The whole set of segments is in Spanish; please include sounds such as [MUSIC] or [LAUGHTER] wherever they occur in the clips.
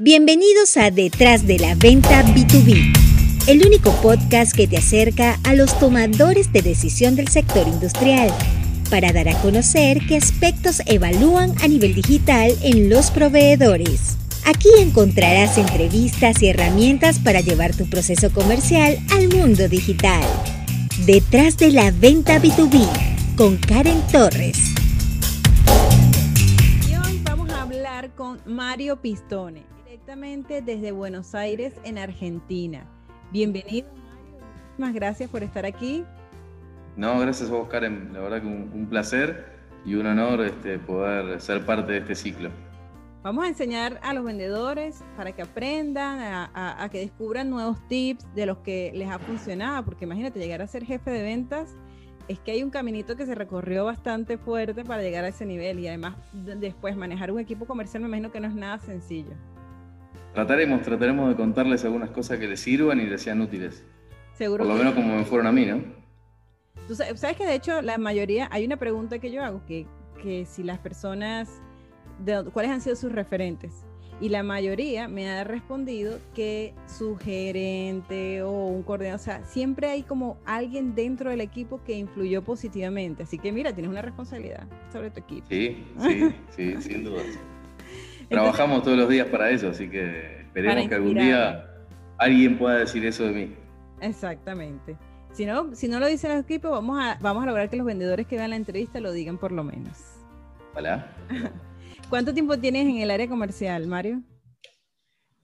Bienvenidos a Detrás de la Venta B2B, el único podcast que te acerca a los tomadores de decisión del sector industrial para dar a conocer qué aspectos evalúan a nivel digital en los proveedores. Aquí encontrarás entrevistas y herramientas para llevar tu proceso comercial al mundo digital. Detrás de la Venta B2B con Karen Torres. Y hoy vamos a hablar con Mario Pistone directamente desde Buenos Aires, en Argentina. Bienvenido, Mario. Gracias por estar aquí. No, gracias a vos, Karen. La verdad que un, placer y un honor este, poder ser parte de este ciclo. Vamos a enseñar a los vendedores para que aprendan, a, que descubran nuevos tips de los que les ha funcionado, porque imagínate, llegar a ser jefe de ventas es que hay un caminito que se recorrió bastante fuerte para llegar a ese nivel y además después manejar un equipo comercial me imagino que no es nada sencillo. Trataremos, trataremos de contarles algunas cosas que les sirvan y les sean útiles. Seguro. Por lo menos como me fueron a mí, ¿no? Tú sabes que de hecho la mayoría, hay una pregunta que yo hago, que, que si las personas, de, ¿cuáles han sido sus referentes? Y la mayoría me ha respondido que su gerente o un coordinador, o sea, siempre hay como alguien dentro del equipo que influyó positivamente. Así que mira, tienes una responsabilidad sobre tu equipo. Sí, sí, sí, [LAUGHS] sin duda. Trabajamos todos los días para eso, así que esperemos que algún día alguien pueda decir eso de mí. Exactamente. Si no, si no lo dicen los equipos, vamos a, vamos a lograr que los vendedores que vean la entrevista lo digan por lo menos. Hola. [LAUGHS] ¿Cuánto tiempo tienes en el área comercial, Mario?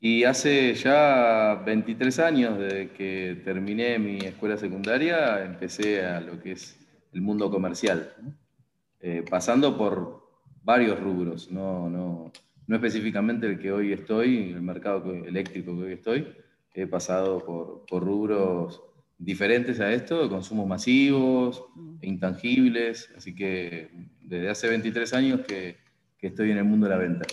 Y hace ya 23 años desde que terminé mi escuela secundaria, empecé a lo que es el mundo comercial, eh, pasando por varios rubros, no, no, no específicamente el que hoy estoy, el mercado eléctrico que hoy estoy, he pasado por, rubros diferentes a esto, de consumos masivos, e intangibles, así que desde hace 23 años que, estoy en el mundo de la venta.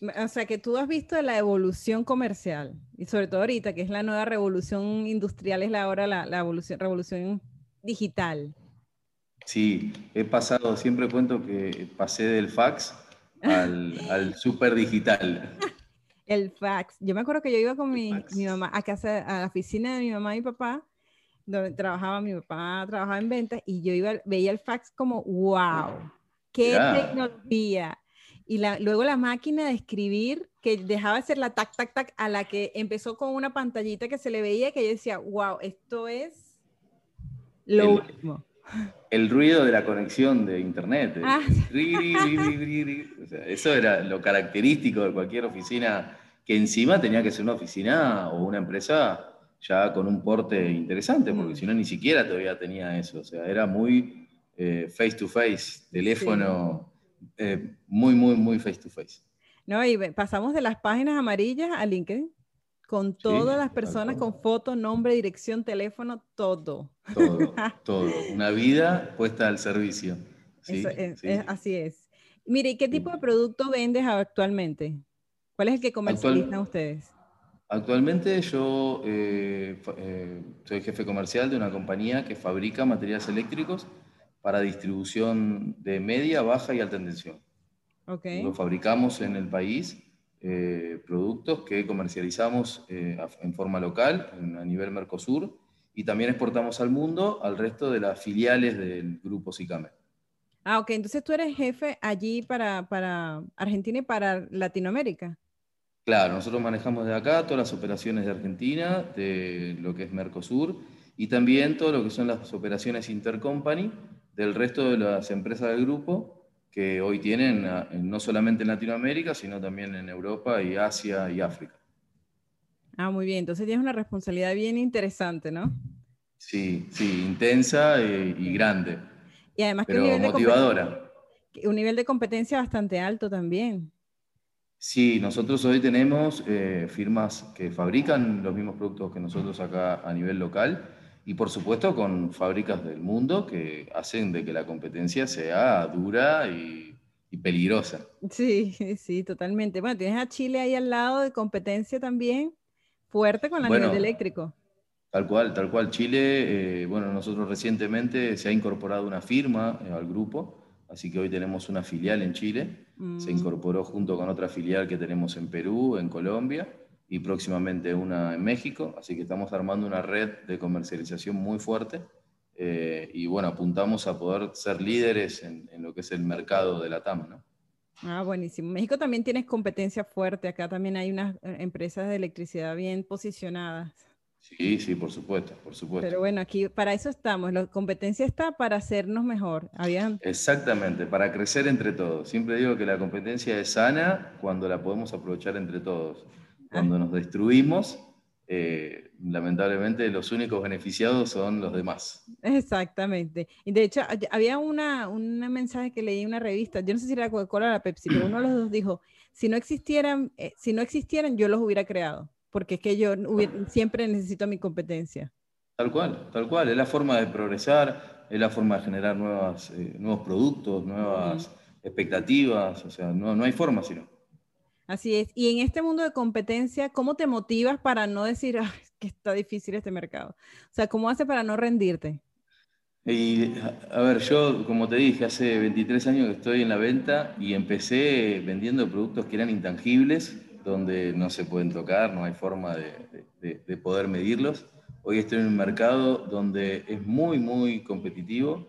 O sea, que tú has visto la evolución comercial, y sobre todo ahorita, que es la nueva revolución industrial, es la ahora la, la evolución, revolución digital. Sí, he pasado, siempre cuento que pasé del fax al, al super digital. [LAUGHS] El fax. Yo me acuerdo que yo iba con mi, mi, mamá a casa, a la oficina de mi mamá y mi papá, donde trabajaba mi papá, trabajaba en ventas, y yo iba, veía el fax como, wow, qué tecnología. Y la, luego la máquina de escribir, que dejaba de ser la tac, tac, tac, a la que empezó con una pantallita que se le veía, que yo decía, wow, esto es lo último el ruido de la conexión de internet. Ah. eso era lo característico de cualquier oficina que encima tenía que ser una oficina o una empresa ya con un porte interesante, porque mm. si no ni siquiera todavía tenía eso. O sea, era muy eh, face to face, teléfono eh, muy, muy, muy face to face. No, y pasamos de las páginas amarillas a LinkedIn con todas las personas con foto, nombre, dirección, teléfono, todo. Todo, [LAUGHS] todo. Una vida puesta al servicio. Sí, así es. Mire, ¿y qué tipo de producto vendes actualmente? ¿Cuál es el que comercializan ustedes? Actualmente yo eh, eh, soy jefe comercial de una compañía que fabrica materiales eléctricos para distribución de media, baja y alta tensión. Okay. Lo fabricamos en el país eh, productos que comercializamos eh, en forma local, a nivel Mercosur, y también exportamos al mundo, al resto de las filiales del grupo SICAME. Ah, ok, entonces tú eres jefe allí para, para Argentina y para Latinoamérica. Claro, nosotros manejamos de acá todas las operaciones de Argentina, de lo que es Mercosur, y también todo lo que son las operaciones intercompany del resto de las empresas del grupo, que hoy tienen no solamente en Latinoamérica, sino también en Europa y Asia y África. Ah, muy bien. Entonces tienes una responsabilidad bien interesante, ¿no? Sí, sí, intensa y, grande. Y además pero que motivadora. un nivel de competencia bastante alto también. Sí, nosotros hoy tenemos eh, firmas que fabrican los mismos productos que nosotros acá a nivel local y por supuesto con fábricas del mundo que hacen de que la competencia sea dura y, peligrosa. Sí, [LAUGHS] sí, totalmente. Bueno, tienes a Chile ahí al lado de competencia también fuerte con la nivel eléctrico. Tal cual, tal cual. Chile, eh, bueno, nosotros recientemente se ha incorporado una firma eh, al grupo, así que hoy tenemos una filial en Chile, se mm. incorporó junto con otra filial que tenemos en Perú, en Colombia y próximamente una en México, así que estamos armando una red de comercialización muy fuerte eh, y bueno, apuntamos a poder ser líderes en, lo que es el mercado de la TAM, ¿no? Ah, buenísimo. México también tienes competencia fuerte, acá también hay unas eh, empresas de electricidad bien posicionadas. Sí, sí, por supuesto, por supuesto. Pero bueno, aquí para eso estamos. La competencia está para hacernos mejor. ¿Habían? Exactamente, para crecer entre todos. Siempre digo que la competencia es sana cuando la podemos aprovechar entre todos. Cuando nos destruimos, eh, lamentablemente los únicos beneficiados son los demás. Exactamente. Y de hecho, había una, un mensaje que leí en una revista, yo no sé si era Coca-Cola o la Pepsi, pero uno de los dos dijo, si no existieran, eh, si no existieran, yo los hubiera creado porque es que yo siempre necesito mi competencia. Tal cual, tal cual. Es la forma de progresar, es la forma de generar nuevas, eh, nuevos productos, nuevas expectativas, o sea, no, no hay forma sino. Así es. Y en este mundo de competencia, ¿cómo te motivas para no decir que está difícil este mercado? O sea, ¿cómo haces para no rendirte? Y, a ver, yo, como te dije, hace 23 años que estoy en la venta y empecé vendiendo productos que eran intangibles, donde no se pueden tocar, no hay forma de, poder medirlos. Hoy estoy en un mercado donde es muy, muy competitivo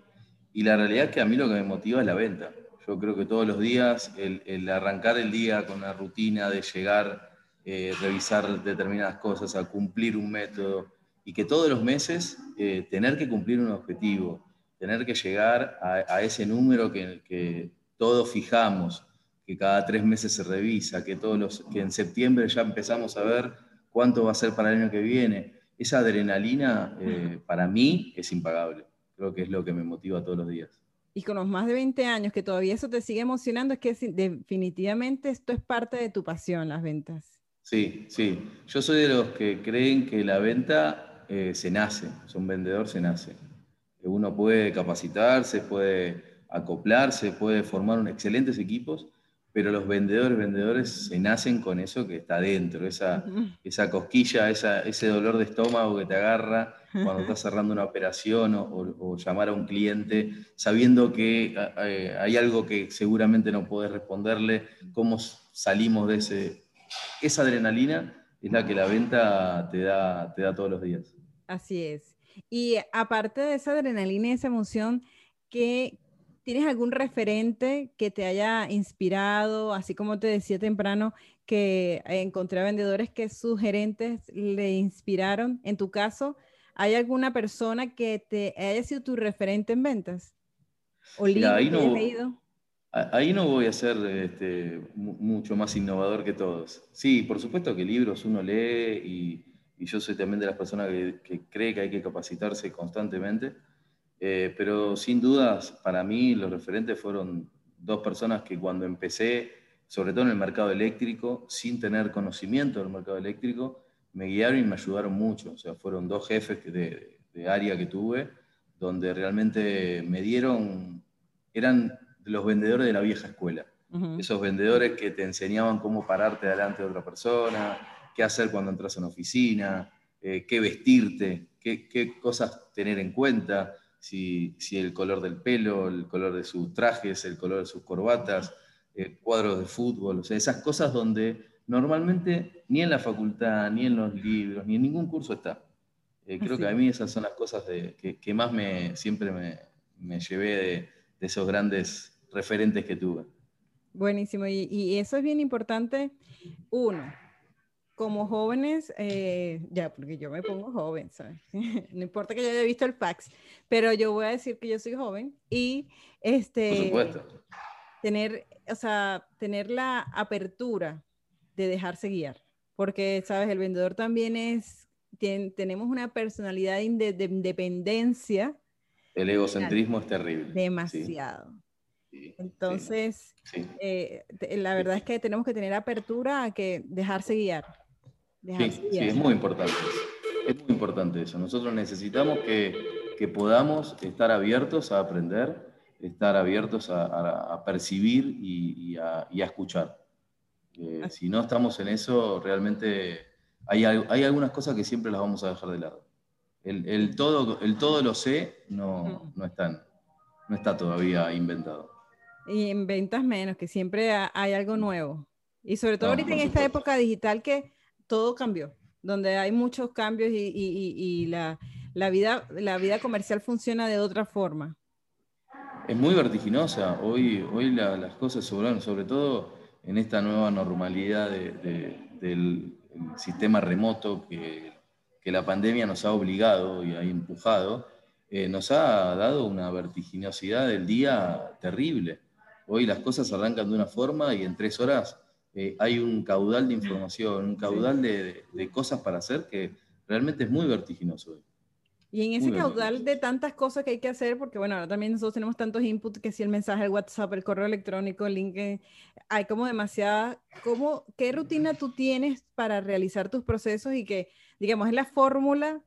y la realidad es que a mí lo que me motiva es la venta. Yo creo que todos los días el, arrancar el día con una rutina de llegar, eh, revisar determinadas cosas, a cumplir un método y que todos los meses eh, tener que cumplir un objetivo, tener que llegar a, ese número que, que todos fijamos, que cada tres meses se revisa, que, todos los, que en septiembre ya empezamos a ver cuánto va a ser para el año que viene. Esa adrenalina eh, para mí es impagable. Creo que es lo que me motiva todos los días. Y con los más de 20 años que todavía eso te sigue emocionando, es que definitivamente esto es parte de tu pasión, las ventas. Sí, sí. Yo soy de los que creen que la venta eh, se nace, un vendedor se nace. Uno puede capacitarse, puede acoplarse, puede formar excelentes equipos, pero los vendedores, vendedores se nacen con eso que está dentro, esa, esa cosquilla, esa, ese dolor de estómago que te agarra cuando estás cerrando una operación o, llamar a un cliente sabiendo que eh, hay algo que seguramente no puedes responderle, cómo salimos de ese... Esa adrenalina es la que la venta te da, te da todos los días. Así es. Y aparte de esa adrenalina y esa emoción, ¿qué, ¿Tienes algún referente que te haya inspirado, así como te decía temprano, que encontré a vendedores que sus gerentes le inspiraron? En tu caso, ¿hay alguna persona que te haya sido tu referente en ventas? ¿O ahí, no, leído? ahí no voy a ser este, mucho más innovador que todos. Sí, por supuesto que libros uno lee y, yo soy también de las personas que, que cree que hay que capacitarse constantemente eh, pero sin dudas, para mí los referentes fueron dos personas que cuando empecé, sobre todo en el mercado eléctrico, sin tener conocimiento del mercado eléctrico, me guiaron y me ayudaron mucho. O sea, fueron dos jefes de, de área que tuve, donde realmente me dieron, eran los vendedores de la vieja escuela. Esos vendedores que te enseñaban cómo pararte delante de otra persona, qué hacer cuando entras a una oficina, eh, qué vestirte, qué, qué, cosas tener en cuenta si, el color del pelo, el color de sus trajes, el color de sus corbatas, eh, cuadros de fútbol, o sea, esas cosas donde normalmente ni en la facultad, ni en los libros, ni en ningún curso está. Eh, creo que a mí esas son las cosas que, más me, siempre me, llevé de, esos grandes referentes que tuve. Buenísimo, y, eso es bien importante. Uno, como jóvenes, eh, ya, porque yo me pongo joven, ¿sabes? [LAUGHS] no importa que yo haya visto el fax, pero yo voy a decir que yo soy joven y este, tener, o sea, tener la apertura de dejarse guiar, porque, ¿sabes? El vendedor también es, tenemos una personalidad de, independencia. El egocentrismo es terrible. Demasiado. Entonces, eh, la verdad es que tenemos que tener apertura a que dejarse guiar. Sí, es muy importante. Es muy importante eso. Nosotros necesitamos que, podamos estar abiertos a aprender, estar abiertos a, percibir y, a, escuchar. Eh, si no estamos en eso, realmente hay, hay, algunas cosas que siempre las vamos a dejar de lado. El, todo, el todo lo sé no, no, no está todavía inventado. Y en ventas menos, que siempre hay algo nuevo. Y sobre todo ahorita en esta época digital que todo cambió, donde hay muchos cambios y, la, vida, la vida comercial funciona de otra forma. Es muy vertiginosa. Hoy, hoy las cosas sobran, sobre todo en esta nueva normalidad del sistema remoto que, la pandemia nos ha obligado y ha empujado, eh, nos ha dado una vertiginosidad del día terrible. Hoy las cosas arrancan de una forma y en tres horas eh, hay un caudal de información, un caudal de, cosas para hacer que realmente es muy vertiginoso hoy. Y en ese caudal de tantas cosas que hay que hacer, porque bueno, ahora también nosotros tenemos tantos inputs que si el mensaje, el WhatsApp, el correo electrónico, el LinkedIn, hay como demasiada, ¿cómo, ¿qué rutina tú tienes para realizar tus procesos y que, digamos, es la fórmula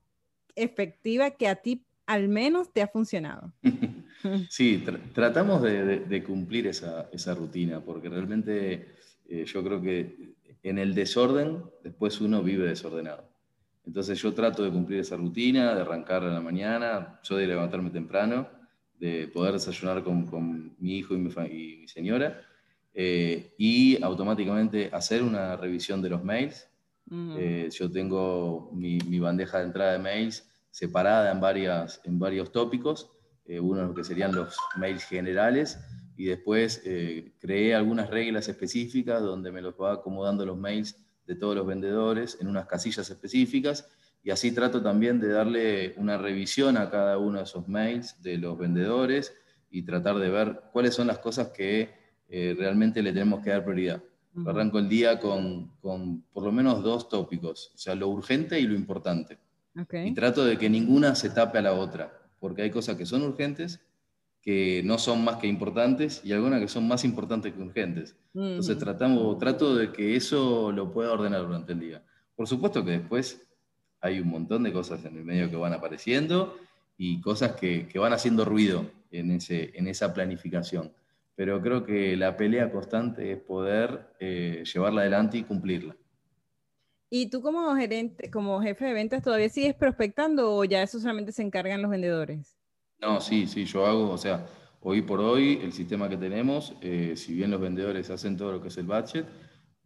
efectiva que a ti al menos te ha funcionado? [LAUGHS] sí, tratamos de, cumplir esa, esa, rutina, porque realmente eh, yo creo que en el desorden después uno vive desordenado. Entonces yo trato de cumplir esa rutina, de arrancar a la mañana, yo de levantarme temprano, de poder desayunar con, mi hijo y mi, señora, eh, y automáticamente hacer una revisión de los mails. Eh, yo tengo mi, bandeja de entrada de mails separada en, varias, en varios tópicos, eh, uno que serían los mails generales, y después creé algunas reglas específicas donde me los va acomodando los mails de todos los vendedores en unas casillas específicas y así trato también de darle una revisión a cada uno de esos mails de los vendedores y tratar de ver cuáles son las cosas que eh, realmente le tenemos que dar prioridad. Arranco el día con, con, por lo menos dos tópicos, o sea, lo urgente y lo importante. Y trato de que ninguna se tape a la otra, porque hay cosas que son urgentes que no son más que importantes y algunas que son más importantes que urgentes. Entonces tratamos, trato de que eso lo pueda ordenar durante el día. Por supuesto que después hay un montón de cosas en el medio que van apareciendo y cosas que, que van haciendo ruido en, ese, en esa planificación. Pero creo que la pelea constante es poder eh, llevarla adelante y cumplirla. ¿Y tú como gerente, como jefe de ventas, todavía sigues prospectando o ya eso solamente se encargan los vendedores? No, sí, sí, yo hago, o sea, hoy por hoy el sistema que tenemos, eh, si bien los vendedores hacen todo lo que es el budget,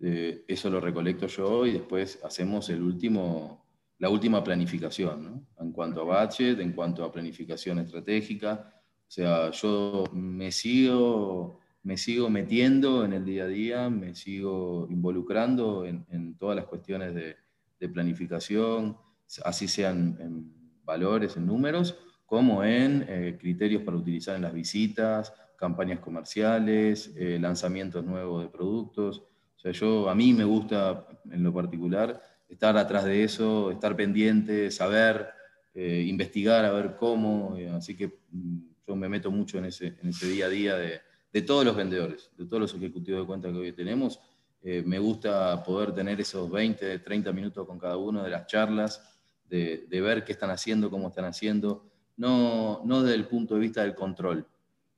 eh, eso lo recolecto yo y después hacemos el último, la última planificación, ¿no? En cuanto a budget, en cuanto a planificación estratégica. O sea, yo me sigo, me sigo metiendo en el día a día, me sigo involucrando en, todas las cuestiones de, de planificación, así sean en valores, en números, como en eh, criterios para utilizar en las visitas, campañas comerciales, eh, lanzamientos nuevos de productos. O sea, yo, a mí me gusta en lo particular estar atrás de eso, estar pendiente, saber, eh, investigar, a ver cómo. así que mm, yo me meto mucho en ese, en ese día a día de, de, todos los vendedores, de todos los ejecutivos de cuenta que hoy tenemos. me gusta poder tener esos 20, 30 minutos con cada uno de las charlas, de, de ver qué están haciendo, cómo están haciendo no, no desde el punto de vista del control,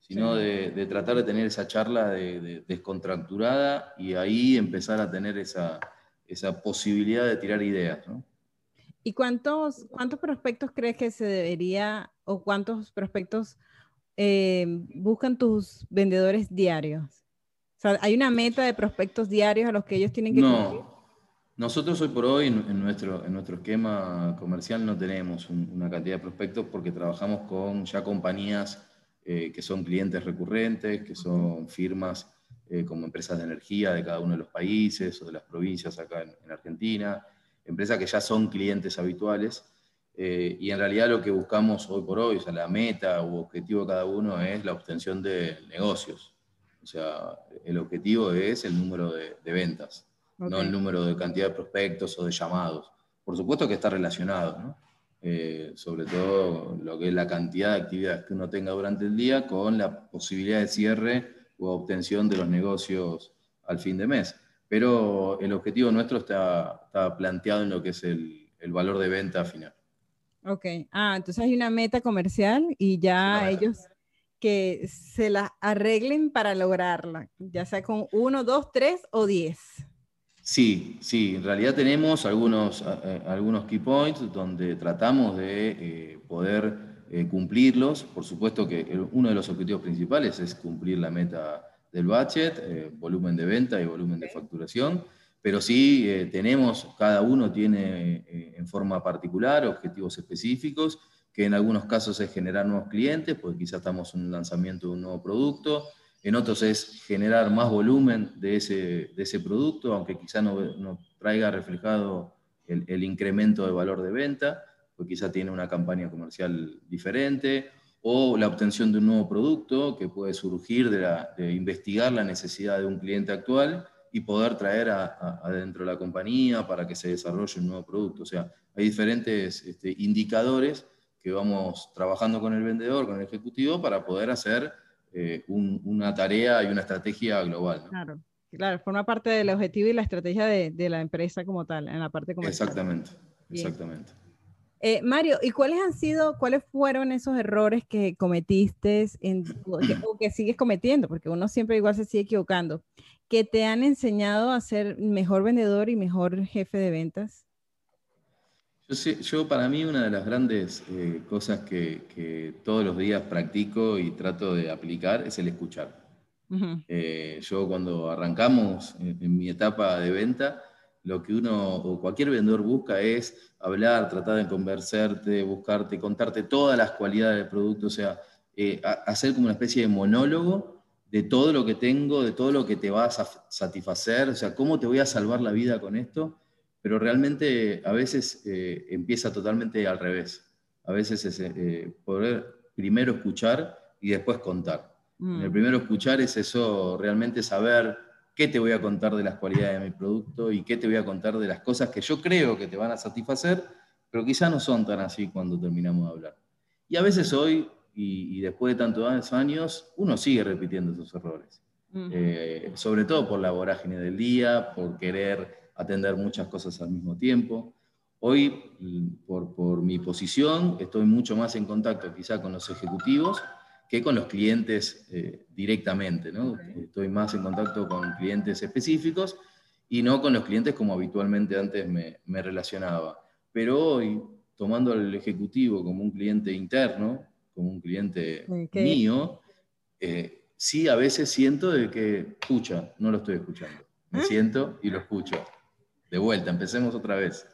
sino de, tratar de tener esa charla de, descontracturada y ahí empezar a tener esa, esa posibilidad de tirar ideas. ¿no? ¿Y cuántos, cuántos prospectos crees que se debería o cuántos prospectos eh, buscan tus vendedores diarios? O sea, ¿hay una meta de prospectos diarios a los que ellos tienen que no. Nosotros hoy por hoy en, nuestro, en nuestro esquema comercial no tenemos una cantidad de prospectos porque trabajamos con ya compañías eh, que son clientes recurrentes, que son firmas eh, como empresas de energía de cada uno de los países o de las provincias acá en, Argentina, empresas que ya son clientes habituales. Eh, y en realidad lo que buscamos hoy por hoy, o sea, la meta u objetivo de cada uno es la obtención de negocios. O sea, el objetivo es el número de ventas no el número de cantidad de prospectos o de llamados. Por supuesto que está relacionado, ¿no? Eh, sobre todo lo que es la cantidad de actividades que uno tenga durante el día con la posibilidad de cierre o obtención de los negocios al fin de mes. Pero el objetivo nuestro está, está planteado en lo que es el, el, valor de venta final. Ok, ah, entonces hay una meta comercial y ya ellos que se la arreglen para lograrla, ya sea con uno, dos, tres o diez. Sí, sí, en realidad tenemos algunos, algunos key points donde tratamos de eh, poder eh, cumplirlos. Por supuesto que uno de los objetivos principales es cumplir la meta del budget, eh, volumen de venta y volumen de facturación, pero sí eh, tenemos, cada uno tiene en forma particular objetivos específicos, que en algunos casos es generar nuevos clientes, porque quizás estamos en un lanzamiento de un nuevo producto, en otros es generar más volumen de ese, de ese producto, aunque quizá no, no traiga reflejado el, el, incremento de valor de venta, porque quizá tiene una campaña comercial diferente, o la obtención de un nuevo producto que puede surgir de, la, de investigar la necesidad de un cliente actual y poder traer adentro de la compañía para que se desarrolle un nuevo producto. O sea, hay diferentes este, indicadores que vamos trabajando con el vendedor, con el ejecutivo, para poder hacer eh, una tarea y una estrategia global. Claro, claro, forma parte del objetivo y la estrategia de, de, la empresa como tal, en la parte comercial. Exactamente, exactamente. Eh, Mario, ¿y cuáles han sido, cuáles fueron esos errores que cometiste en, o, que, o que sigues cometiendo? Porque uno siempre igual se sigue equivocando, que te han enseñado a ser mejor vendedor y mejor jefe de ventas. Yo, sé, yo para mí una de las grandes eh, cosas que, que, todos los días practico y trato de aplicar es el escuchar. Uh -huh. eh, yo cuando arrancamos en, en, mi etapa de venta, lo que uno o cualquier vendedor busca es hablar, tratar de conversarte, buscarte, contarte todas las cualidades del producto, o sea, eh, hacer como una especie de monólogo de todo lo que tengo, de todo lo que te vas a satisfacer, o sea, cómo te voy a salvar la vida con esto pero realmente a veces eh, empieza totalmente al revés. A veces es eh, poder primero escuchar y después contar. Mm. El primero escuchar es eso, realmente saber qué te voy a contar de las cualidades de mi producto y qué te voy a contar de las cosas que yo creo que te van a satisfacer, pero quizá no son tan así cuando terminamos de hablar. Y a veces hoy, y, y después de tantos años, uno sigue repitiendo esos errores. Mm. Eh, sobre todo por la vorágine del día, por querer atender muchas cosas al mismo tiempo. Hoy, por, por, mi posición, estoy mucho más en contacto quizá con los ejecutivos que con los clientes eh, directamente. ¿no? Okay. Estoy más en contacto con clientes específicos y no con los clientes como habitualmente antes me, me relacionaba. Pero hoy, tomando al ejecutivo como un cliente interno, como un cliente okay. mío, eh, sí a veces siento de que, escucha, no lo estoy escuchando. Me ¿Ah? siento y lo escucho de vuelta, empecemos otra vez.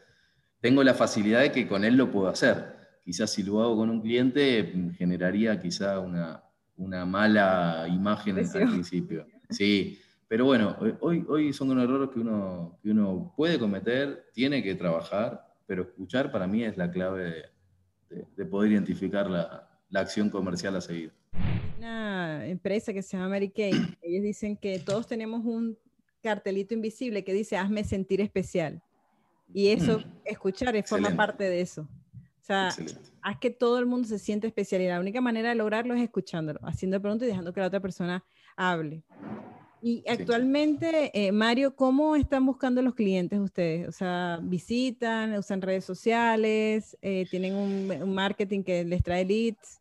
Tengo la facilidad de que con él lo puedo hacer. Quizás si lo hago con un cliente generaría quizá una, una mala imagen al principio. Sí, pero bueno, hoy, hoy son unos errores que uno, que uno puede cometer, tiene que trabajar, pero escuchar para mí es la clave de, de, de poder identificar la, la acción comercial a seguir. Una empresa que se llama Mary Kay, ellos dicen que todos tenemos un cartelito invisible que dice hazme sentir especial. Y eso, mm. escuchar, forma parte de eso. O sea, Excelente. haz que todo el mundo se siente especial. Y la única manera de lograrlo es escuchándolo, haciendo preguntas y dejando que la otra persona hable. Y actualmente, eh, Mario, ¿cómo están buscando los clientes ustedes? O sea, visitan, usan redes sociales, eh, tienen un, un, marketing que les trae leads.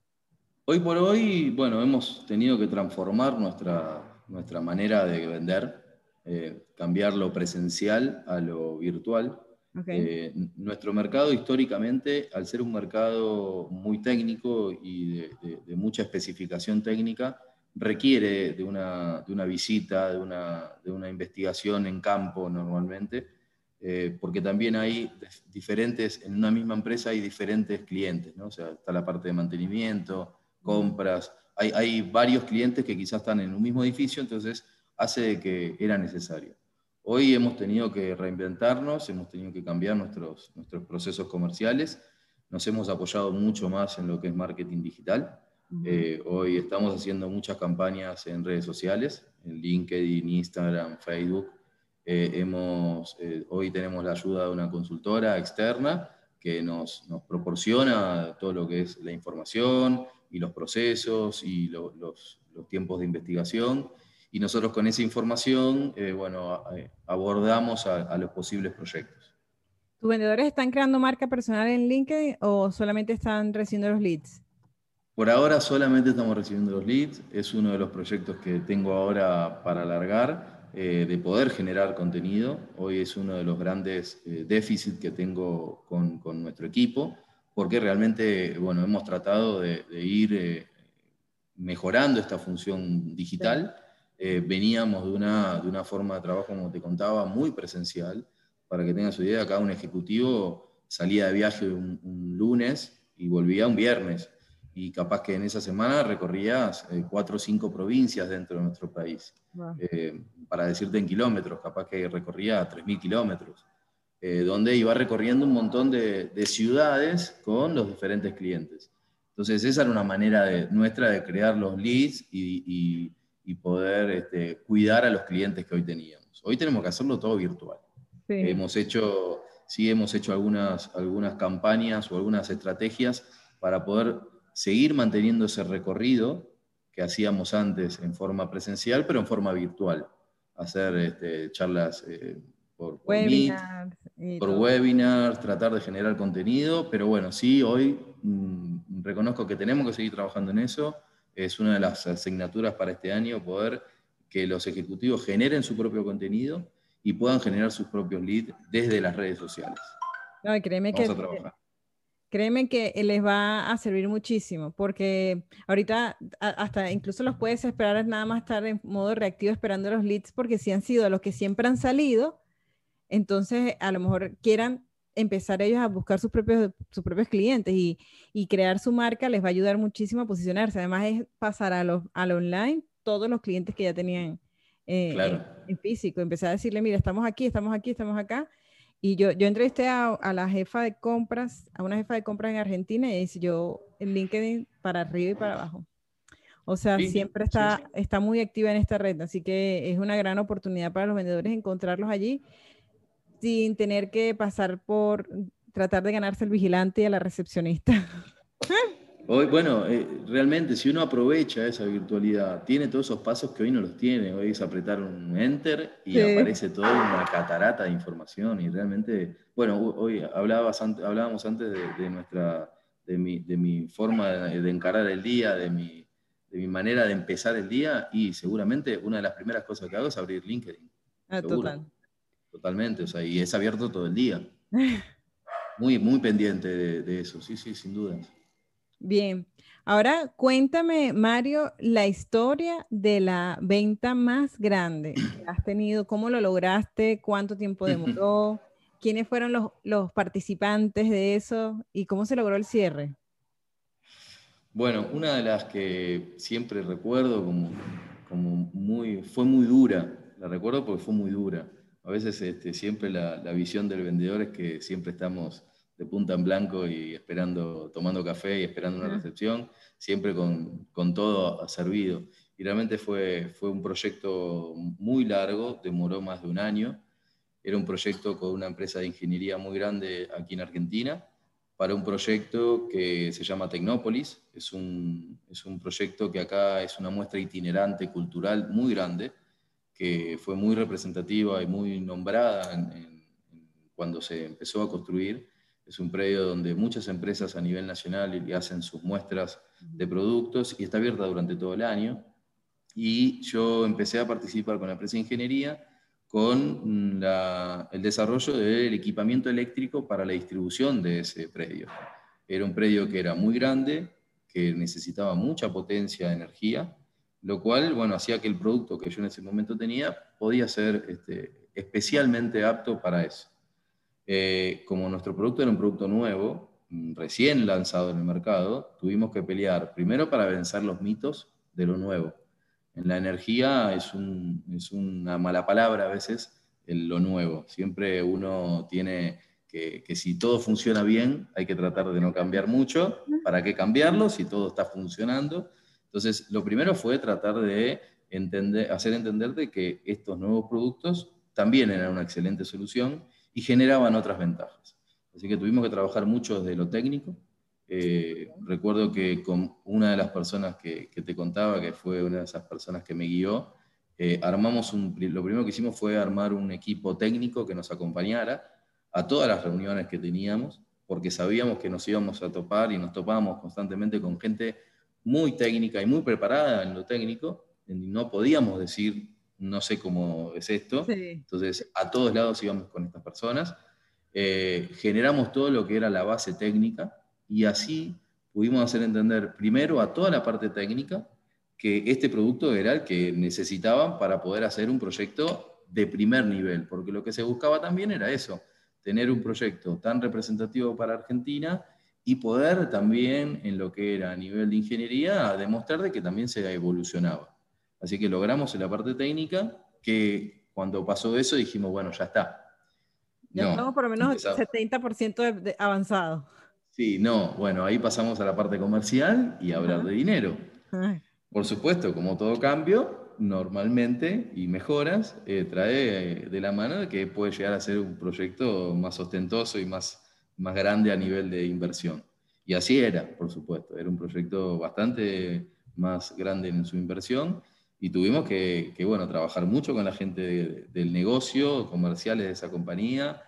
Hoy por hoy, bueno, hemos tenido que transformar nuestra, nuestra manera de vender eh, cambiar lo presencial a lo virtual. Okay. Eh, nuestro mercado históricamente, al ser un mercado muy técnico y de, de, de mucha especificación técnica, requiere de una, de una visita, de una, de una, investigación en campo normalmente, eh, porque también hay diferentes, en una misma empresa hay diferentes clientes, ¿no? o sea, está la parte de mantenimiento, compras, hay, hay varios clientes que quizás están en un mismo edificio, entonces hace de que era necesario. Hoy hemos tenido que reinventarnos, hemos tenido que cambiar nuestros, nuestros procesos comerciales, nos hemos apoyado mucho más en lo que es marketing digital. Eh, hoy estamos haciendo muchas campañas en redes sociales, en LinkedIn, Instagram, Facebook. Eh, hemos, eh, hoy tenemos la ayuda de una consultora externa que nos, nos, proporciona todo lo que es la información y los procesos y lo, los, los tiempos de investigación y nosotros con esa información, eh, bueno, eh, abordamos a, a, los posibles proyectos. ¿Tus vendedores están creando marca personal en LinkedIn o solamente están recibiendo los leads? Por ahora solamente estamos recibiendo los leads, es uno de los proyectos que tengo ahora para alargar, eh, de poder generar contenido. Hoy es uno de los grandes eh, déficits que tengo con, con nuestro equipo, porque realmente, bueno, hemos tratado de, ir eh, mejorando esta función digital. Eh, veníamos de una, de una forma de trabajo, como te contaba, muy presencial. Para que tengas idea, acá un ejecutivo salía de viaje un, lunes y volvía un viernes. Y capaz que en esa semana recorrías eh, cuatro o cinco provincias dentro de nuestro país. Eh, para decirte en kilómetros, capaz que recorría 3.000 kilómetros. donde iba recorriendo un montón de, ciudades con los diferentes clientes. Entonces, esa era una manera de, nuestra de crear los leads y, y poder este, cuidar a los clientes que hoy teníamos. Hoy tenemos que hacerlo todo virtual. Hemos hecho, sí hemos hecho algunas, algunas campañas o algunas estrategias para poder seguir manteniendo ese recorrido que hacíamos antes en forma presencial, pero en forma virtual. Hacer este, charlas eh, por, webinars, por webinars, tratar de generar contenido, pero bueno, sí, hoy mm, reconozco que tenemos que seguir trabajando en eso es una de las asignaturas para este año, poder que los ejecutivos generen su propio contenido y puedan generar sus propios leads desde las redes sociales. No, créeme que, créeme que les va a servir muchísimo, porque ahorita hasta incluso los puedes esperar nada más estar en modo reactivo esperando los leads, porque si han sido los que siempre han salido, entonces a lo mejor quieran empezar ellos a buscar sus propios, sus propios clientes y, y, crear su marca les va a ayudar muchísimo a posicionarse. Además es pasar a lo, al online todos los clientes que ya tenían eh, en, físico. Empezar a decirle, mira, estamos aquí, estamos aquí, estamos acá. Y yo, yo entrevisté a, a, la jefa de compras, a una jefa de compras en Argentina y dice yo el LinkedIn para arriba y para abajo. O sea, siempre está, está muy activa en esta red, así que es una gran oportunidad para los vendedores encontrarlos allí sin tener que pasar por tratar de ganarse el vigilante y a la recepcionista. [LAUGHS] Hoy, bueno, eh, realmente si uno aprovecha esa virtualidad, tiene todos esos pasos que hoy no los tiene. Hoy es apretar un enter y aparece toda una catarata de información y realmente, bueno, hoy hablabas, hablábamos antes de, nuestra, de mi, de mi forma de, encarar el día, de mi, de mi manera de empezar el día y seguramente una de las primeras cosas que hago es abrir LinkedIn. Ah, total. Totalmente, o sea, y es abierto todo el día. [LAUGHS] Muy, muy pendiente de, eso, sí, sí, sin duda. Bien, ahora cuéntame, Mario, la historia de la venta más grande que has tenido, cómo lo lograste, cuánto tiempo [LAUGHS] demoró, quiénes fueron los, los participantes de eso y cómo se logró el cierre. Bueno, una de las que siempre recuerdo como, como muy, fue muy dura, la recuerdo porque fue muy dura a veces este, siempre la, visión del vendedor es que siempre estamos de punta en blanco y esperando, tomando café y esperando una recepción, siempre con, con, todo servido. Y realmente fue, fue un proyecto muy largo, demoró más de un año. Era un proyecto con una empresa de ingeniería muy grande aquí en Argentina, para un proyecto que se llama Tecnópolis. Es un, es un proyecto que acá es una muestra itinerante cultural muy grande que fue muy representativa y muy nombrada cuando se empezó a construir. Es un predio donde muchas empresas a nivel nacional hacen sus muestras de productos y está abierta durante todo el año. Y yo empecé a participar con la empresa de ingeniería con el desarrollo del equipamiento eléctrico para la distribución de ese predio. Era un predio que era muy grande, que necesitaba mucha potencia de energía lo cual, bueno, hacía que el producto que yo en ese momento tenía podía ser este, especialmente apto para eso. Eh, como nuestro producto era un producto nuevo, mm, recién lanzado en el mercado, tuvimos que pelear primero para vencer los mitos de lo nuevo. En la energía es, una mala palabra a veces lo nuevo. Siempre uno tiene que, que, si todo funciona bien, hay que tratar de no cambiar mucho. ¿Para qué cambiarlo si todo está funcionando? Entonces, lo primero fue tratar de entender, hacer entender de que estos nuevos productos también eran una excelente solución y generaban otras ventajas. Así que tuvimos que trabajar mucho desde lo técnico. Eh, recuerdo que con una de las personas que, te contaba, que fue una de esas personas que me guió, eh, armamos lo primero que hicimos fue armar un equipo técnico que nos acompañara a todas las reuniones que teníamos, porque sabíamos que nos íbamos a topar y nos topábamos constantemente con gente muy técnica y muy preparada en lo técnico, no podíamos decir, no sé cómo es esto, entonces a todos lados íbamos con estas personas, eh, generamos todo lo que era la base técnica, Y así pudimos hacer entender primero a toda la parte técnica que este producto era el que necesitaban para poder hacer un proyecto de primer nivel, porque lo que se buscaba también era eso, tener un proyecto tan representativo para Argentina y poder también, en lo que era a nivel de ingeniería, demostrar de que también se evolucionaba. Así que logramos en la parte técnica que cuando pasó eso dijimos, bueno, ya está. Ya estamos por lo menos 70% de, avanzado. Sí, no, bueno, ahí pasamos a la parte comercial y a hablar de dinero. Por supuesto, como todo cambio, normalmente, y mejoras, eh, trae de la mano de que puede llegar a ser un proyecto más ostentoso y más más grande a nivel de inversión. Y así era, por supuesto, era un proyecto bastante más grande en su inversión y tuvimos que, bueno, trabajar mucho con la gente del negocio, comerciales de esa compañía.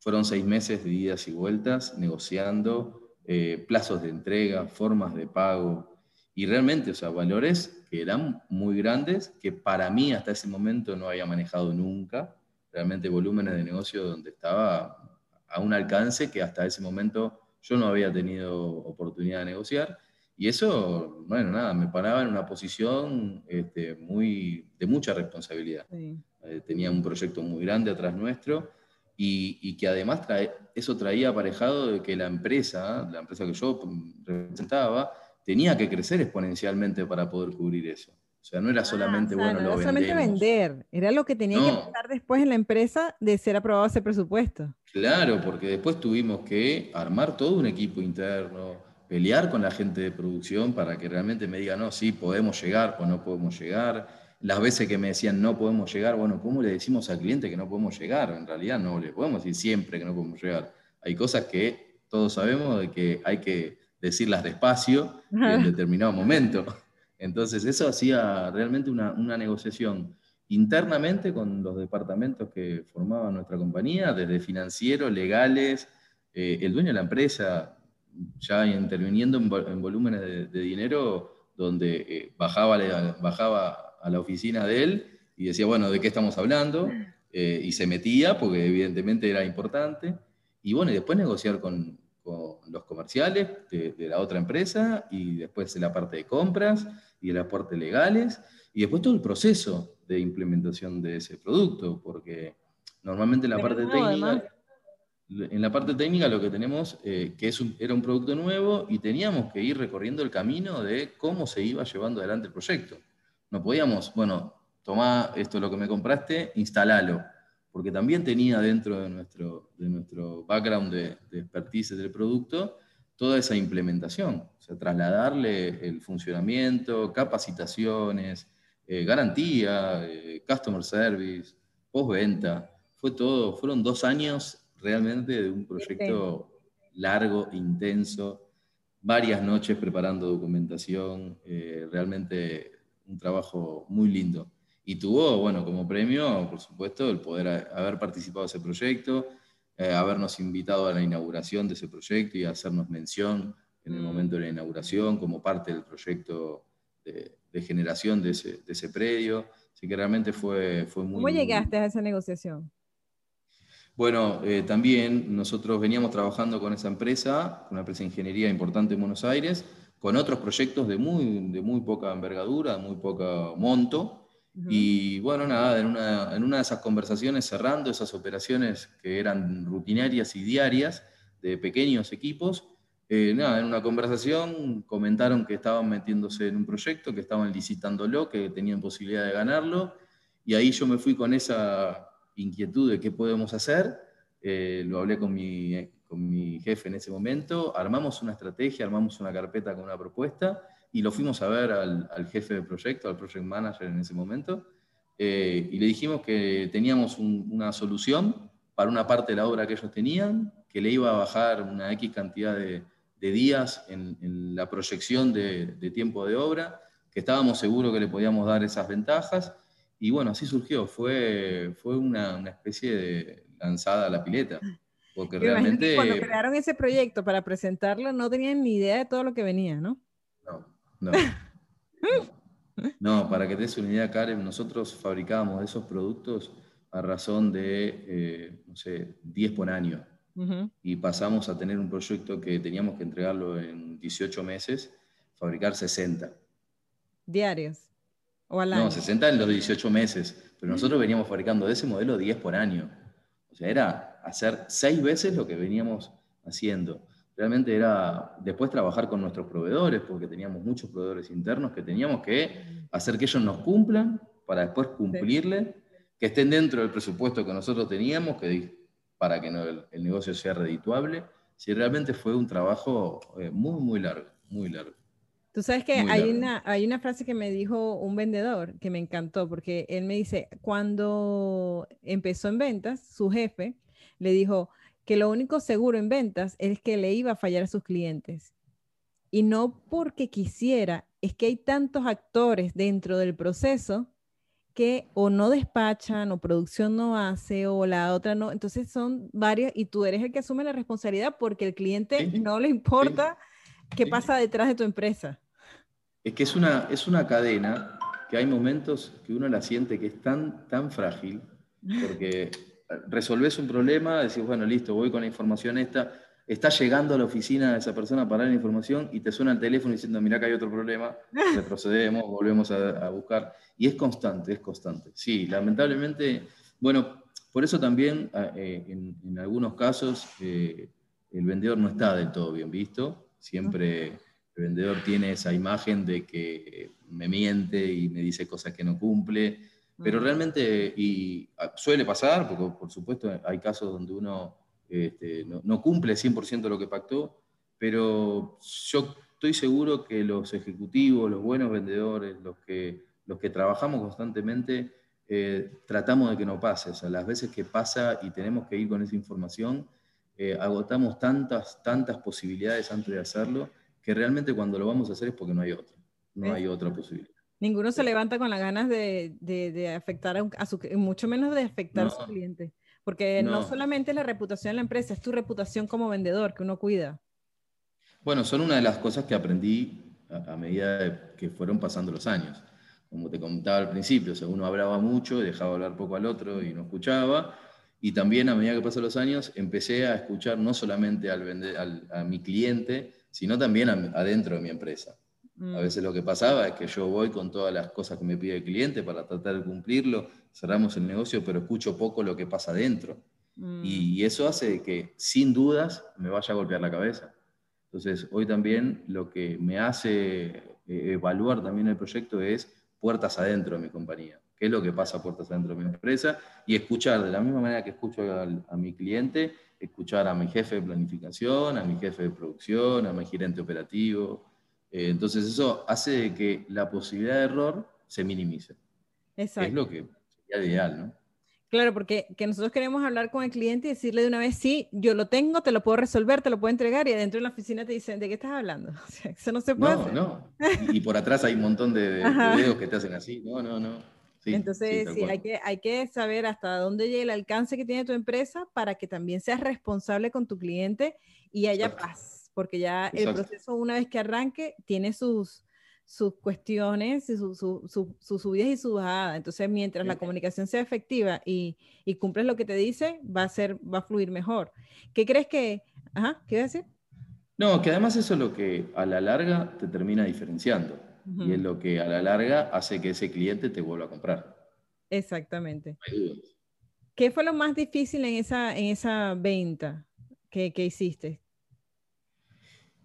Fueron seis meses de idas y vueltas, negociando eh, plazos de entrega, formas de pago y realmente, o sea, valores que eran muy grandes, que para mí hasta ese momento no había manejado nunca, realmente volúmenes de negocio donde estaba a un alcance que hasta ese momento yo no había tenido oportunidad de negociar. Y eso, bueno, nada, me paraba en una posición este, muy, de mucha responsabilidad. Eh, tenía un proyecto muy grande atrás nuestro y, y que además trae, eso traía aparejado de que la empresa, la empresa que yo representaba, tenía que crecer exponencialmente para poder cubrir eso. O sea, no era ah, solamente, bueno, no era solamente vender, era lo que tenía que pasar después en la empresa de ser aprobado ese presupuesto. Claro, porque después tuvimos que armar todo un equipo interno, pelear con la gente de producción para que realmente me digan, no, sí, podemos llegar o no podemos llegar. Las veces que me decían no podemos llegar, bueno, ¿cómo le decimos al cliente que no podemos llegar? En realidad no le podemos decir siempre que no podemos llegar. Hay cosas que todos sabemos de que hay que decirlas despacio en [LAUGHS] determinado momento. Entonces eso hacía realmente una, negociación internamente con los departamentos que formaban nuestra compañía, desde financieros, legales, eh, el dueño de la empresa, ya interviniendo en, volúmenes de, dinero, donde eh, bajaba, bajaba a la oficina de él y decía, bueno, ¿de qué estamos hablando? Eh, y se metía, porque evidentemente era importante. Y bueno, y después negociar con, los comerciales de, de, la otra empresa y después la parte de compras y el aporte legales, y después todo el proceso de implementación de ese producto, porque normalmente la parte técnica, en la parte técnica lo que tenemos, eh, que es era un producto nuevo y teníamos que ir recorriendo el camino de cómo se iba llevando adelante el proyecto. No podíamos, bueno, toma esto lo que me compraste, instalalo, porque también tenía dentro de nuestro, de nuestro background de, de expertise del producto, toda esa implementación, o sea, trasladarle el funcionamiento, capacitaciones, eh, garantía, eh, customer service, postventa, fue todo, fueron dos años realmente de un proyecto largo, intenso, varias noches preparando documentación, eh, realmente un trabajo muy lindo. Y tuvo, bueno, como premio, por supuesto, el poder haber participado de ese proyecto, eh, habernos invitado a la inauguración de ese proyecto y hacernos mención en el mm. momento de la inauguración como parte del proyecto de, generación de ese, de ese, predio. Así que realmente fue, fue muy... ¿Cómo llegaste a esa negociación? Bueno, eh, también nosotros veníamos trabajando con esa empresa, una empresa de ingeniería importante en Buenos Aires, con otros proyectos de muy, de muy poca envergadura, de muy poco monto, y bueno, nada, en una, en una de esas conversaciones, cerrando esas operaciones que eran rutinarias y diarias de pequeños equipos, eh, nada, en una conversación comentaron que estaban metiéndose en un proyecto, que estaban licitándolo, que tenían posibilidad de ganarlo, y ahí yo me fui con esa inquietud de qué podemos hacer, eh, lo hablé con mi, con mi jefe en ese momento, armamos una estrategia, armamos una carpeta con una propuesta, y lo fuimos a ver al, jefe de proyecto, al project manager en ese momento, eh, y le dijimos que teníamos una solución para una parte de la obra que ellos tenían, que le iba a bajar una X cantidad de, días en, la proyección de, tiempo de obra, que estábamos seguros que le podíamos dar esas ventajas, y bueno, así surgió, fue, fue una, una especie de lanzada a la pileta. Porque realmente... Cuando crearon ese proyecto para presentarlo, no tenían ni idea de todo lo que venía, ¿no? No. No, para que te des una idea, Karen, nosotros fabricábamos esos productos a razón de, eh, no sé, 10 por año. y pasamos a tener un proyecto que teníamos que entregarlo en 18 meses, fabricar 60. ¿Diarios? ¿O al año? No, 60 en los 18 meses, pero nosotros veníamos fabricando de ese modelo 10 por año. O sea, era hacer seis veces lo que veníamos haciendo. Realmente era después trabajar con nuestros proveedores, porque teníamos muchos proveedores internos que teníamos que hacer que ellos nos cumplan para después cumplirle, que estén dentro del presupuesto que nosotros teníamos, que para que el, negocio sea redituable. Si realmente fue un trabajo eh, muy, muy largo, muy largo. Tú sabes que hay una, hay una frase que me dijo un vendedor que me encantó, porque él me dice, cuando empezó en ventas, su jefe le dijo que lo único seguro en ventas es que le iba a fallar a sus clientes. Y no porque quisiera, es que hay tantos actores dentro del proceso que o no despachan o producción no hace o la otra no. Entonces son varios y tú eres el que asume la responsabilidad porque el cliente no le importa qué pasa detrás de tu empresa. Es que es una, es una cadena que hay momentos que uno la siente que es tan, tan frágil porque resolves un problema, decís, bueno, listo, voy con la información esta, está llegando a la oficina de esa persona para dar la información y te suena el teléfono diciendo, mira que hay otro problema, [LAUGHS] retrocedemos, volvemos a, buscar. Y es constante, es constante. Sí, lamentablemente, bueno, por eso también eh, en, algunos casos eh, el vendedor no está del todo bien visto. Siempre el vendedor tiene esa imagen de que me miente y me dice cosas que no cumple. Pero realmente, y ah, suele pasar, porque por supuesto hay casos donde uno este, no, cumple 100% lo que pactó, pero yo estoy seguro que los ejecutivos, los buenos vendedores, los que, los que trabajamos constantemente, eh, tratamos de que no pase. O sea, las veces que pasa y tenemos que ir con esa información, eh, agotamos tantas, tantas posibilidades antes de hacerlo, que realmente cuando lo vamos a hacer es porque no hay otra, no hay otra posibilidad. Ninguno se levanta con las ganas de, de, afectar a, su, mucho menos de afectar a su cliente. Porque no. solamente es la reputación de la empresa, es tu reputación como vendedor que uno cuida. Bueno, son una de las cosas que aprendí a, medida que fueron pasando los años. Como te comentaba al principio, o sea, uno hablaba mucho, dejaba hablar poco al otro y no escuchaba. Y también a medida que pasan los años, empecé a escuchar no solamente al, a mi cliente, sino también adentro de mi empresa. A mm. veces lo que pasaba es que yo voy con todas las cosas que me pide el cliente para tratar de cumplirlo, cerramos el negocio, pero escucho poco lo que pasa adentro. Mm. Y eso hace que, sin dudas, me vaya a golpear la cabeza. Entonces, hoy también lo que me hace eh, evaluar también el proyecto es puertas adentro de mi compañía. ¿Qué es lo que pasa puertas adentro de mi empresa? Y escuchar, de la misma manera que escucho a mi cliente, escuchar a mi jefe de planificación, a mi jefe de producción, a mi gerente operativo, eh, entonces eso hace que la posibilidad de error se minimice. Exacto. Es lo que sería ideal, ¿no? Claro, porque que nosotros queremos hablar con el cliente y decirle de una vez, sí, yo lo tengo, te lo puedo resolver, te lo puedo entregar, y adentro de la oficina te dicen, ¿de qué estás hablando? [LAUGHS] O sea, eso no se puede. No, no. Y, por atrás hay un montón de, dedos que te hacen así. No, no, no. Entonces, sí, hay, que, hay que saber hasta dónde llega el alcance que tiene tu empresa para que también seas responsable con tu cliente y haya paz porque ya el proceso una vez que arranque tiene sus, sus cuestiones, y sus subidas y sus bajadas. Entonces, mientras la comunicación sea efectiva y, y, cumples lo que te dice, va a, ser, va a fluir mejor. ¿Qué crees que... Ajá, ¿qué decir? No, que además eso es lo que a la larga te termina diferenciando. Y es lo que a la larga hace que ese cliente te vuelva a comprar. Exactamente. ¿Qué fue lo más difícil en esa, en esa venta que, que hiciste?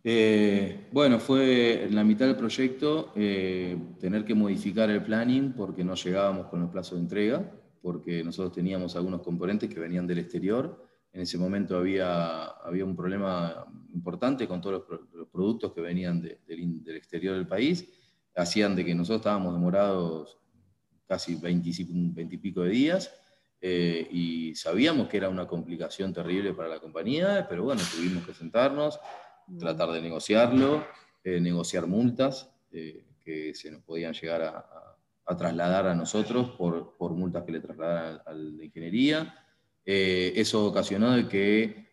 Eh, bueno, fue la mitad del proyecto eh, tener que modificar el planning porque no llegábamos con el plazo de entrega, porque nosotros teníamos algunos componentes que venían del exterior. En ese momento había, había un problema importante con todos los, productos que venían del, exterior del país. Hacían de que nosotros estábamos demorados casi 20, y pico de días. Eh, y sabíamos que era una complicación terrible para la compañía, pero bueno, tuvimos que sentarnos, tratar de negociarlo, eh, negociar multas eh, que se nos podían llegar a, trasladar a nosotros por, por, multas que le trasladaran al, de ingeniería. Eh, eso ocasionó de que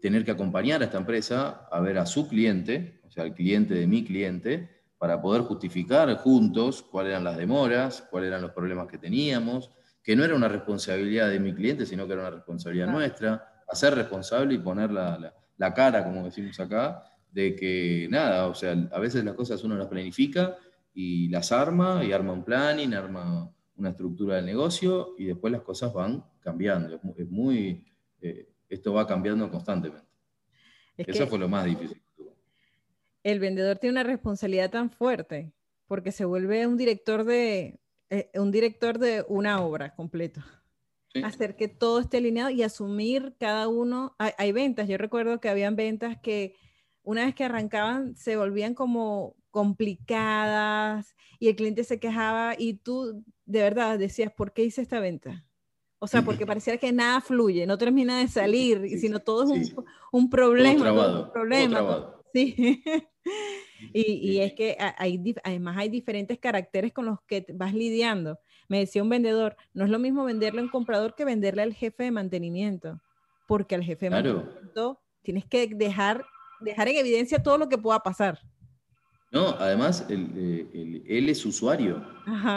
tener que acompañar a esta empresa a ver a su cliente, o sea, al cliente de mi cliente, para poder justificar juntos cuáles eran las demoras, cuáles eran los problemas que teníamos, que no era una responsabilidad de mi cliente, sino que era una responsabilidad nuestra ser responsable y poner la, la, cara, como decimos acá, de que nada, o sea, a veces las cosas uno las planifica y las arma, y arma un planning, arma una estructura del negocio, y después las cosas van cambiando. Es muy, eh, esto va cambiando constantemente. Eso fue lo más difícil. El vendedor tiene una responsabilidad tan fuerte porque se vuelve un director de, eh, un director de una obra completa. Hacer que todo esté alineado y asumir cada uno. Hay, ventas, yo recuerdo que habían ventas que una vez que arrancaban se volvían como complicadas y el cliente se quejaba y tú de verdad decías, ¿por qué hice esta venta? O sea, porque [LAUGHS] pareciera que nada fluye, no termina de salir, sino todo es un, un, problema. un problema. Sí. y, es que hay, además hay diferentes caracteres con los que vas lidiando. Me decía un vendedor, no es lo mismo venderle a un comprador que venderle al jefe de mantenimiento, porque al jefe de mantenimiento tienes que dejar, dejar en evidencia todo lo que pueda pasar. No, además él, es usuario.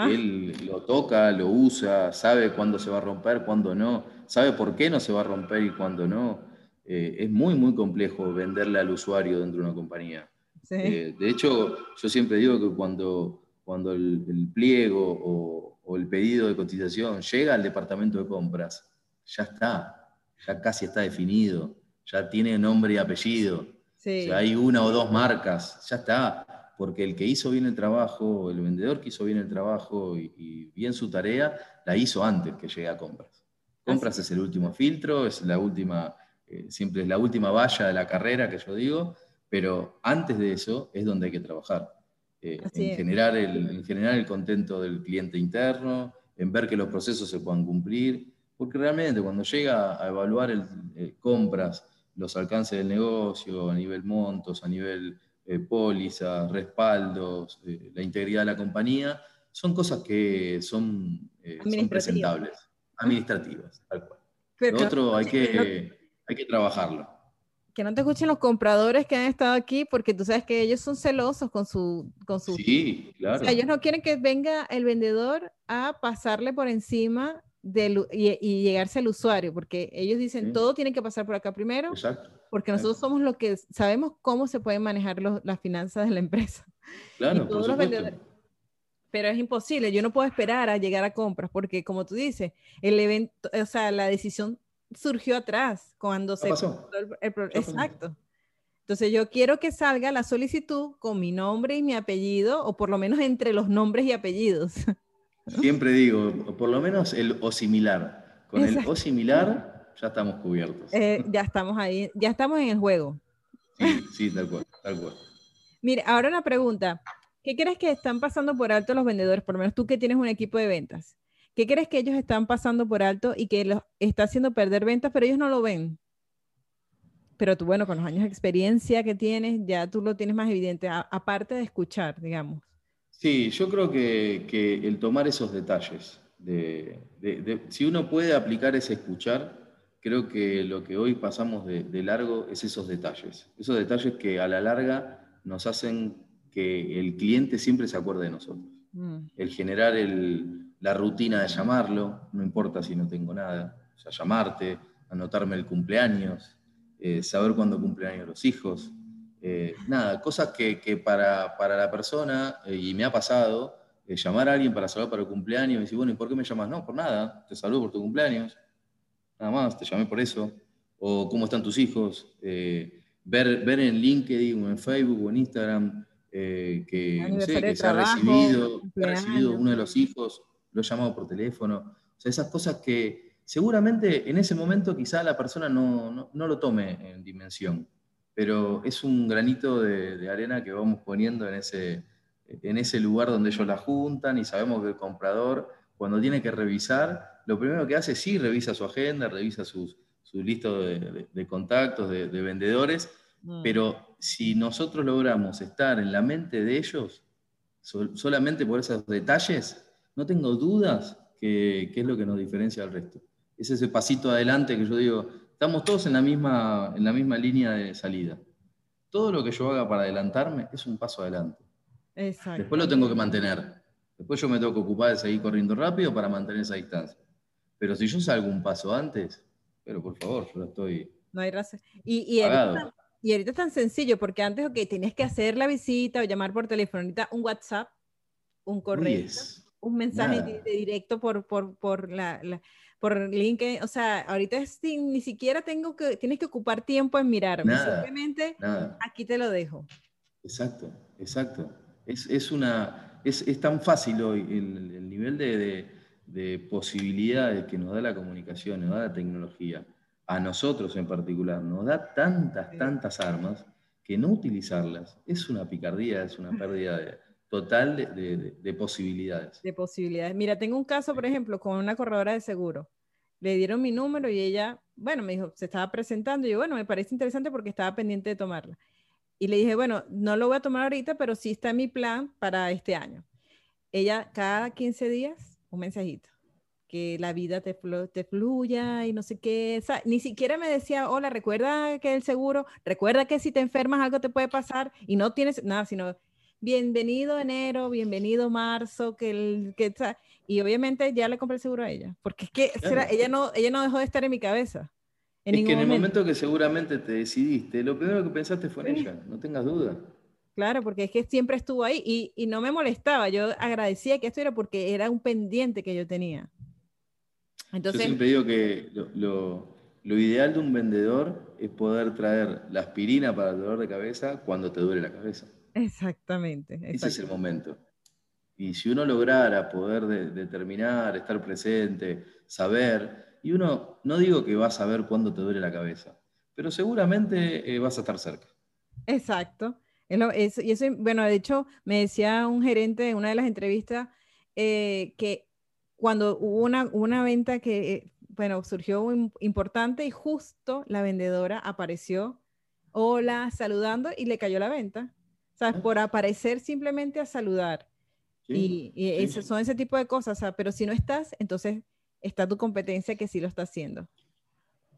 Él lo toca, lo usa, sabe cuándo se va a romper, cuándo no, sabe por qué no se va a romper y cuándo no. Eh, es muy, muy complejo venderle al usuario dentro de una compañía. Eh, de hecho, yo siempre digo que cuando, cuando el, pliego o, el pedido de cotización llega al departamento de compras, ya está, ya casi está definido, ya tiene nombre y apellido. hay una o dos marcas, ya está, porque el que hizo bien el trabajo, el vendedor que hizo bien el trabajo y, bien su tarea, la hizo antes que llegue a compras. Compras es el último filtro, es la última, eh, siempre es la última valla de la carrera que yo digo, pero antes de eso es donde hay que trabajar. Eh, en, generar el, en generar el contento del cliente interno, en ver que los procesos se puedan cumplir, porque realmente cuando llega a evaluar el, eh, compras, los alcances del negocio, a nivel montos, a nivel eh, pólizas, respaldos, la integridad de la compañía, son cosas que son, son presentables, administrativas, tal cual. Lo otro hay que, hay que trabajarlo que no te escuchen los compradores que han estado aquí, porque tú sabes que ellos son celosos con su... Con su sí, claro. O sea, ellos no quieren que venga el vendedor a pasarle por encima del, y, llegarse al usuario, porque ellos dicen, todo tiene que pasar por acá primero, Exacto. porque nosotros somos los que sabemos cómo se pueden manejar las finanzas de la empresa. [LAUGHS] Claro, pero es imposible, yo no puedo esperar a llegar a compras, porque como tú dices, el evento, o sea, la decisión surgió atrás, cuando se... Pasó. El, exacto. Entonces yo quiero que salga la solicitud con mi nombre y mi apellido, o por lo menos entre los nombres y apellidos. [LAUGHS] Siempre digo, por lo menos el o similar. Con el o similar ya estamos cubiertos. Eh, ya estamos ahí, ya estamos en el juego. Sí, sí, tal cual, tal cual. Mire, ahora una pregunta. ¿Qué crees que están pasando por alto los vendedores? Por lo menos tú que tienes un equipo de ventas. ¿Qué crees que ellos están pasando por alto y que los está haciendo perder ventas, pero ellos no lo ven? Pero tú, bueno, con los años de experiencia que tienes, ya tú lo tienes más evidente, aparte de escuchar, digamos. Sí, yo creo que, el tomar esos detalles, si uno puede aplicar ese escuchar, creo que lo que hoy pasamos de, largo es esos detalles. Esos detalles que a la larga nos hacen que el cliente siempre se acuerde de nosotros. Mm. El generar el, la rutina de llamarlo, no importa si no tengo nada, o sea, llamarte, anotarme el cumpleaños, eh, saber cuándo cumpleaños los hijos, eh, nada, cosas que, para, la persona, eh, y me ha pasado, llamar a alguien para saludar para el cumpleaños y decir, bueno, ¿y por qué me llamas? No, por nada, te saludo por tu cumpleaños, nada más, te llamé por eso, o cómo están tus hijos, ver, ver en LinkedIn o en Facebook o en Instagram que, se ha recibido, ha recibido uno de los hijos lo he llamado por teléfono. O sea, esas cosas que seguramente en ese momento quizá la persona no, lo tome en dimensión, pero es un granito de, arena que vamos poniendo en ese, en ese lugar donde ellos la juntan y sabemos que el comprador, cuando tiene que revisar, lo primero que hace es sí, revisa su agenda, revisa sus, su lista de, contactos, de, vendedores, mm. pero si nosotros logramos estar en la mente de ellos, solamente por esos detalles, no tengo dudas que, es lo que nos diferencia del resto. Es ese pasito adelante que yo digo, estamos todos en la misma, en la misma línea de salida. Todo lo que yo haga para adelantarme es un paso adelante. Después lo tengo que mantener. Después yo me tengo que ocupar de seguir corriendo rápido para mantener esa distancia. Pero si yo salgo un paso antes, pero por favor, yo estoy... No hay razón. Y, y, ahorita, y ahorita es tan sencillo, porque antes, ok, tenías que hacer la visita o llamar por teléfono, ahorita un WhatsApp, un correo, un mensaje de, directo por, por, por la, por LinkedIn, o sea, ahorita ni siquiera tengo que, tienes que ocupar tiempo en mirarme, simplemente aquí te lo dejo. Exacto, exacto. Es, es una, es, es, tan fácil hoy el, nivel de, de, posibilidades que nos da la comunicación, nos da la tecnología, a nosotros en particular, nos da tantas, tantas armas que no utilizarlas es una picardía, es una [LAUGHS] pérdida de, total de, posibilidades. De posibilidades. Mira, tengo un caso, por ejemplo, con una corredora de seguro. Le dieron mi número y ella, bueno, me dijo, se estaba presentando. Y yo, bueno, me parece interesante porque estaba pendiente de tomarla. Y le dije, bueno, no lo voy a tomar ahorita, pero sí está en mi plan para este año. Ella, cada 15 días, un mensajito. Que la vida te, te fluya y no sé qué. ni siquiera me decía, hola, recuerda que el seguro, recuerda que si te enfermas algo te puede pasar y no tienes nada, sino bienvenido enero, bienvenido marzo, que el que y obviamente ya le compré el seguro a ella, porque es que ella no ella no dejó de estar en mi cabeza. En es que en el momento. que seguramente te decidiste, lo primero que pensaste fue en ella, no tengas duda. Claro, porque es que siempre estuvo ahí y, y, no me molestaba. Yo agradecía que esto era porque era un pendiente que yo tenía. Entonces, yo siempre digo que lo, lo, lo, ideal de un vendedor es poder traer la aspirina para el dolor de cabeza cuando te duele la cabeza. Exactamente, Ese es el momento. Y si uno lograra poder determinar, estar presente, saber, y uno, no digo que va a saber cuándo te duele la cabeza, pero seguramente eh, vas a estar cerca. Exacto. y eso, bueno, de hecho, me decía un gerente en una de las entrevistas eh, que cuando hubo una, una venta que, eh, bueno, surgió importante y justo la vendedora apareció, hola, saludando y le cayó la venta. ¿Sabes? Por aparecer simplemente a saludar. y, son ese tipo de cosas, pero si no estás, entonces está tu competencia que sí lo está haciendo.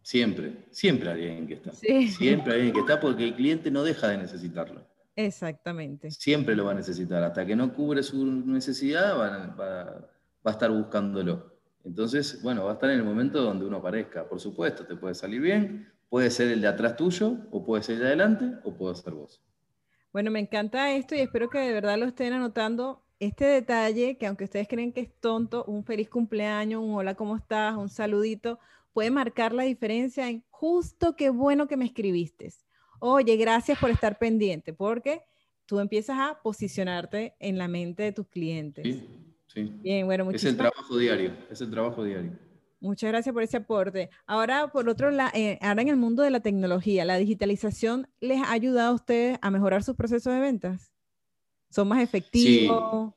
Siempre, siempre hay alguien que está. [LAUGHS] Siempre hay alguien que está porque el cliente no deja de necesitarlo. Exactamente. Siempre lo va a necesitar. Hasta que no cubre su necesidad, va, va a estar buscándolo. Entonces, bueno, va a estar en el momento donde uno aparezca. Por supuesto, te puede salir bien, puede ser el de atrás tuyo, o puede ser el de adelante, o puede ser vos. Bueno, me encanta esto y espero que de verdad lo estén anotando. Este detalle, que aunque ustedes creen que es tonto, un feliz cumpleaños, un hola, ¿cómo estás? Un saludito, puede marcar la diferencia en justo qué bueno que me escribiste. Oye, gracias por estar pendiente, porque tú empiezas a posicionarte en la mente de tus clientes. Sí, sí. Bien, bueno, Es el trabajo diario, es el trabajo diario. Muchas gracias por ese aporte. Ahora, por otro lado, eh, ahora en el mundo de la tecnología, ¿la digitalización les ha ayudado a ustedes a mejorar sus procesos de ventas? ¿Son más efectivos?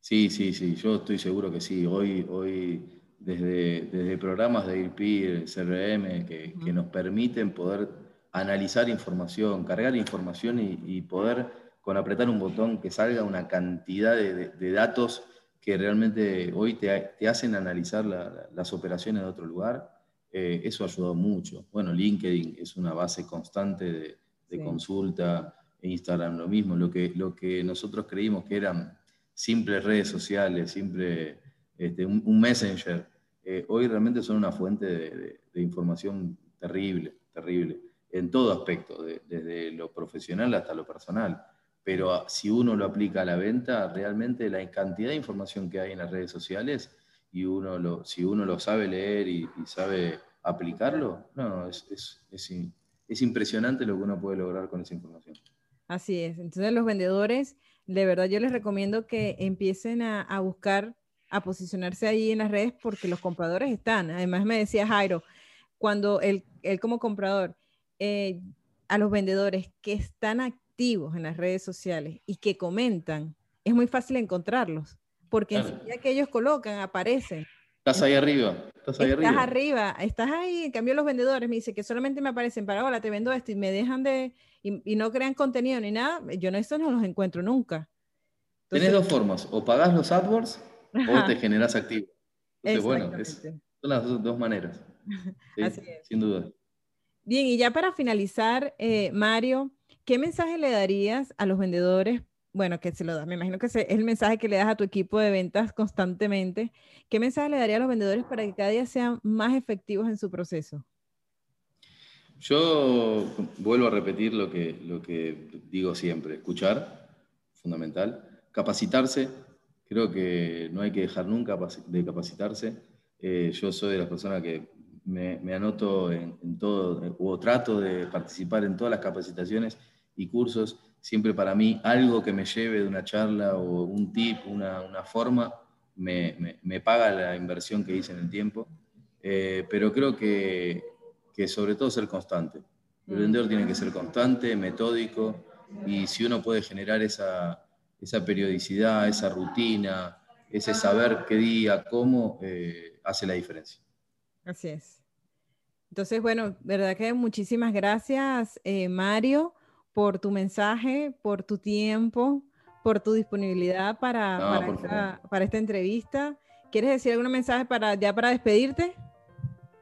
Sí, sí, sí, yo estoy seguro que sí. Hoy, hoy desde, desde programas de IRP, CRM, que, que, nos permiten poder analizar información, cargar información y, poder, con apretar un botón, que salga una cantidad de, de datos que realmente hoy te, hacen analizar las operaciones de otro lugar, eh, eso ha ayudado mucho. Bueno, LinkedIn es una base constante de, consulta, Instagram lo mismo, lo que, lo que nosotros creímos que eran simples redes sociales, simple este, un, messenger, eh, hoy realmente son una fuente de, información terrible, terrible, en todo aspecto, desde lo profesional hasta lo personal pero si uno lo aplica a la venta, realmente la cantidad de información que hay en las redes sociales y uno lo, si uno lo sabe leer y, sabe aplicarlo, no, es, es, es, es, impresionante lo que uno puede lograr con esa información. Así es. Entonces los vendedores, de verdad yo les recomiendo que empiecen a, a buscar, a posicionarse ahí en las redes porque los compradores están. Además me decía Jairo, cuando él, él como comprador, eh, a los vendedores que están aquí, en las redes sociales y que comentan, es muy fácil encontrarlos, porque enseguida que ellos colocan, aparecen. Estás ahí arriba, estás ahí estás arriba. Estás ahí, en cambio los vendedores me dicen que solamente me aparecen para, hola, te vendo esto y me dejan de, y, no crean contenido ni nada, yo no, estos no los encuentro nunca. Tienes dos formas, o pagas los AdWords o te generas activo. Entonces, bueno, son las dos, maneras. [LAUGHS] Sin duda. Bien, y ya para finalizar, eh, Mario, ¿qué mensaje le darías a los vendedores bueno, que se lo das, me imagino que es el mensaje que le das a tu equipo de ventas constantemente. ¿Qué mensaje le daría a los vendedores para que cada día sean más efectivos en su proceso? Yo vuelvo a repetir lo que, lo que digo siempre, escuchar, fundamental, capacitarse, creo que no hay que dejar nunca de capacitarse. Eh, yo soy de las personas que me, anoto en, todo, o trato de participar en todas las capacitaciones y cursos, siempre para mí algo que me lleve de una charla o un tip, una, una forma, me, me, paga la inversión que hice en el tiempo. Eh, pero creo que que sobre todo ser constante. El mm. vendedor tiene que ser constante, metódico, y si uno puede generar esa, esa periodicidad, esa rutina, ese saber qué día, cómo, eh, hace la diferencia. Así es. Entonces, bueno, verdad que muchísimas gracias, eh, Mario, por tu mensaje, por tu tiempo, por tu disponibilidad para, para, esta, para, esta, entrevista. ¿Quieres decir algún mensaje para, ya para despedirte?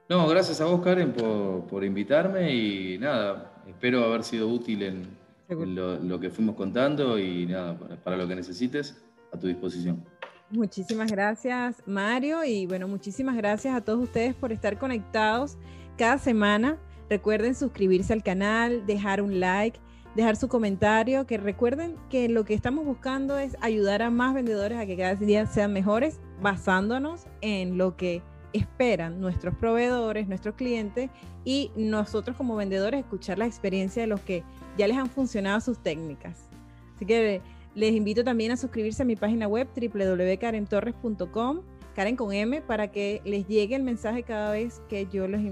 No, gracias a vos, Karen, por, invitarme y nada, espero haber sido útil en, lo, que fuimos contando y nada, para, lo que necesites, a tu disposición. Muchísimas gracias, Mario, y bueno, muchísimas gracias a todos ustedes por estar conectados cada semana. Recuerden suscribirse al canal, dejar un like, dejar su comentario, que recuerden que lo que estamos buscando es ayudar a más vendedores a que cada día sean mejores, basándonos en lo que esperan nuestros proveedores, nuestros clientes y nosotros como vendedores escuchar la experiencia de los que ya les han funcionado sus técnicas. Así que les invito también a suscribirse a mi página web www.karentorres.com, Karen con M, para que les llegue el mensaje cada vez que yo les,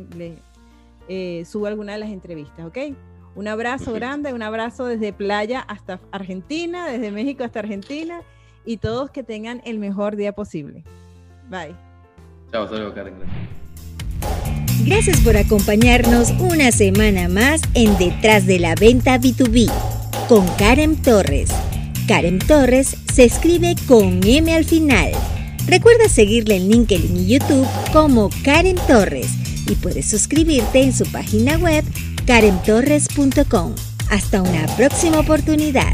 eh, suba alguna de las entrevistas, ¿ok? Un abrazo grande, un abrazo desde playa hasta Argentina, desde México hasta Argentina y todos que tengan el mejor día posible. Bye. Chao, hasta Karen. Gracias por acompañarnos una semana más en Detrás de la Venta B2B con Karen Torres. Karen Torres se escribe con M al final. Recuerda seguirle en LinkedIn y YouTube como Karen Torres y puedes suscribirte en su página web karentorres.com. Hasta una próxima oportunidad.